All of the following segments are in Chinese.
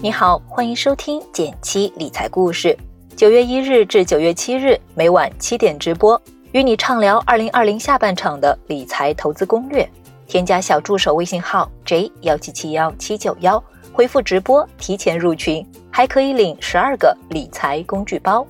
你好，欢迎收听减七理财故事。九月一日至九月七日每晚七点直播，与你畅聊二零二零下半场的理财投资攻略。添加小助手微信号 j 幺七七幺七九幺，回复直播提前入群，还可以领十二个理财工具包。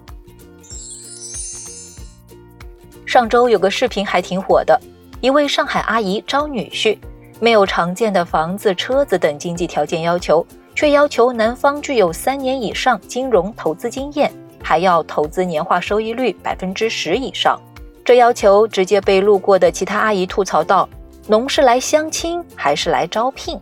上周有个视频还挺火的，一位上海阿姨招女婿。没有常见的房子、车子等经济条件要求，却要求男方具有三年以上金融投资经验，还要投资年化收益率百分之十以上。这要求直接被路过的其他阿姨吐槽道：“侬是来相亲还是来招聘？”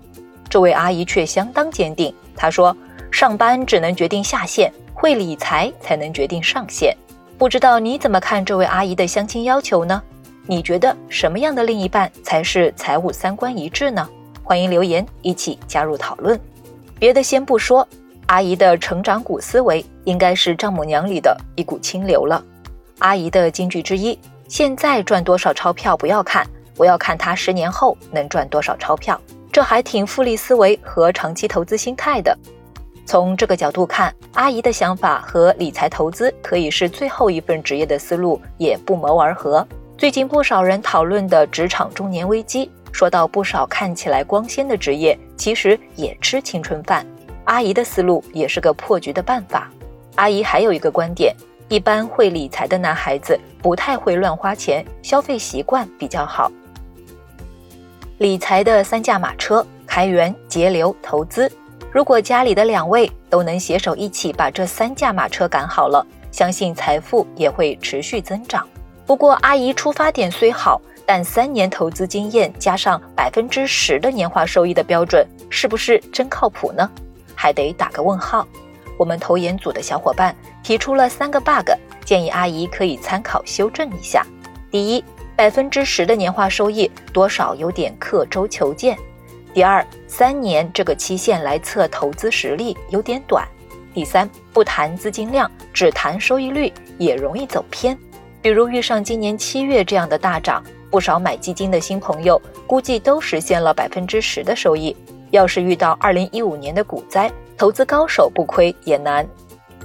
这位阿姨却相当坚定，她说：“上班只能决定下限，会理财才能决定上限。”不知道你怎么看这位阿姨的相亲要求呢？你觉得什么样的另一半才是财务三观一致呢？欢迎留言一起加入讨论。别的先不说，阿姨的成长股思维应该是丈母娘里的一股清流了。阿姨的金句之一：现在赚多少钞票不要看，我要看她十年后能赚多少钞票。这还挺复利思维和长期投资心态的。从这个角度看，阿姨的想法和理财投资可以是最后一份职业的思路也不谋而合。最近不少人讨论的职场中年危机，说到不少看起来光鲜的职业，其实也吃青春饭。阿姨的思路也是个破局的办法。阿姨还有一个观点：一般会理财的男孩子不太会乱花钱，消费习惯比较好。理财的三驾马车：开源、节流、投资。如果家里的两位都能携手一起把这三驾马车赶好了，相信财富也会持续增长。不过，阿姨出发点虽好，但三年投资经验加上百分之十的年化收益的标准，是不是真靠谱呢？还得打个问号。我们投研组的小伙伴提出了三个 bug，建议阿姨可以参考修正一下。第一，百分之十的年化收益多少有点刻舟求剑。第二，三年这个期限来测投资实力有点短。第三，不谈资金量，只谈收益率，也容易走偏。比如遇上今年七月这样的大涨，不少买基金的新朋友估计都实现了百分之十的收益。要是遇到二零一五年的股灾，投资高手不亏也难。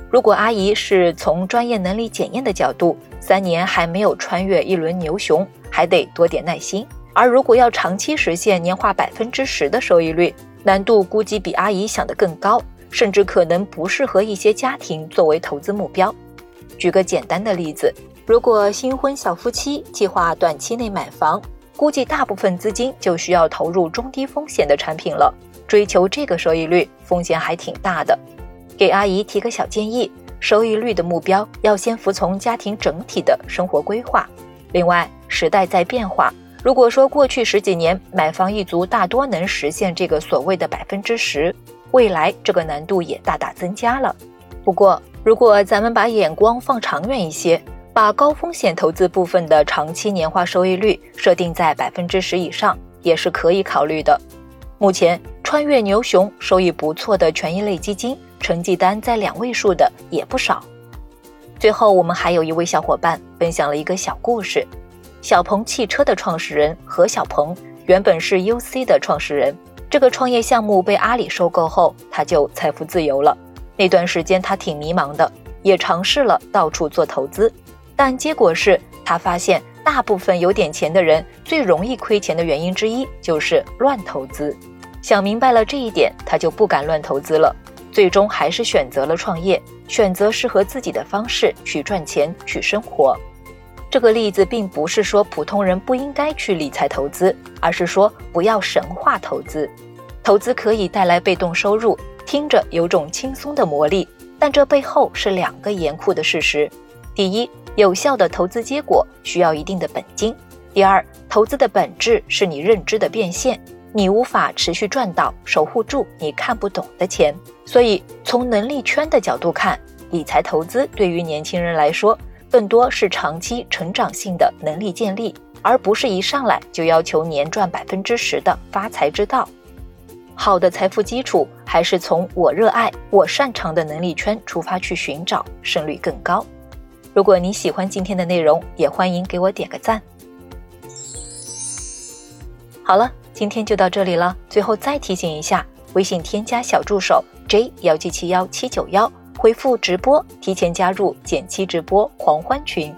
如果阿姨是从专业能力检验的角度，三年还没有穿越一轮牛熊，还得多点耐心。而如果要长期实现年化百分之十的收益率，难度估计比阿姨想的更高，甚至可能不适合一些家庭作为投资目标。举个简单的例子。如果新婚小夫妻计划短期内买房，估计大部分资金就需要投入中低风险的产品了。追求这个收益率，风险还挺大的。给阿姨提个小建议：收益率的目标要先服从家庭整体的生活规划。另外，时代在变化，如果说过去十几年买房一族大多能实现这个所谓的百分之十，未来这个难度也大大增加了。不过，如果咱们把眼光放长远一些，把高风险投资部分的长期年化收益率设定在百分之十以上，也是可以考虑的。目前穿越牛熊、收益不错的权益类基金，成绩单在两位数的也不少。最后，我们还有一位小伙伴分享了一个小故事：小鹏汽车的创始人何小鹏原本是 UC 的创始人，这个创业项目被阿里收购后，他就财富自由了。那段时间他挺迷茫的，也尝试了到处做投资。但结果是他发现，大部分有点钱的人最容易亏钱的原因之一就是乱投资。想明白了这一点，他就不敢乱投资了。最终还是选择了创业，选择适合自己的方式去赚钱、去生活。这个例子并不是说普通人不应该去理财投资，而是说不要神话投资。投资可以带来被动收入，听着有种轻松的魔力，但这背后是两个严酷的事实。第一。有效的投资结果需要一定的本金。第二，投资的本质是你认知的变现，你无法持续赚到守护住你看不懂的钱。所以，从能力圈的角度看，理财投资对于年轻人来说，更多是长期成长性的能力建立，而不是一上来就要求年赚百分之十的发财之道。好的财富基础还是从我热爱、我擅长的能力圈出发去寻找，胜率更高。如果你喜欢今天的内容，也欢迎给我点个赞。好了，今天就到这里了。最后再提醒一下，微信添加小助手 j 幺七七幺七九幺，回复直播提前加入减七直播狂欢群。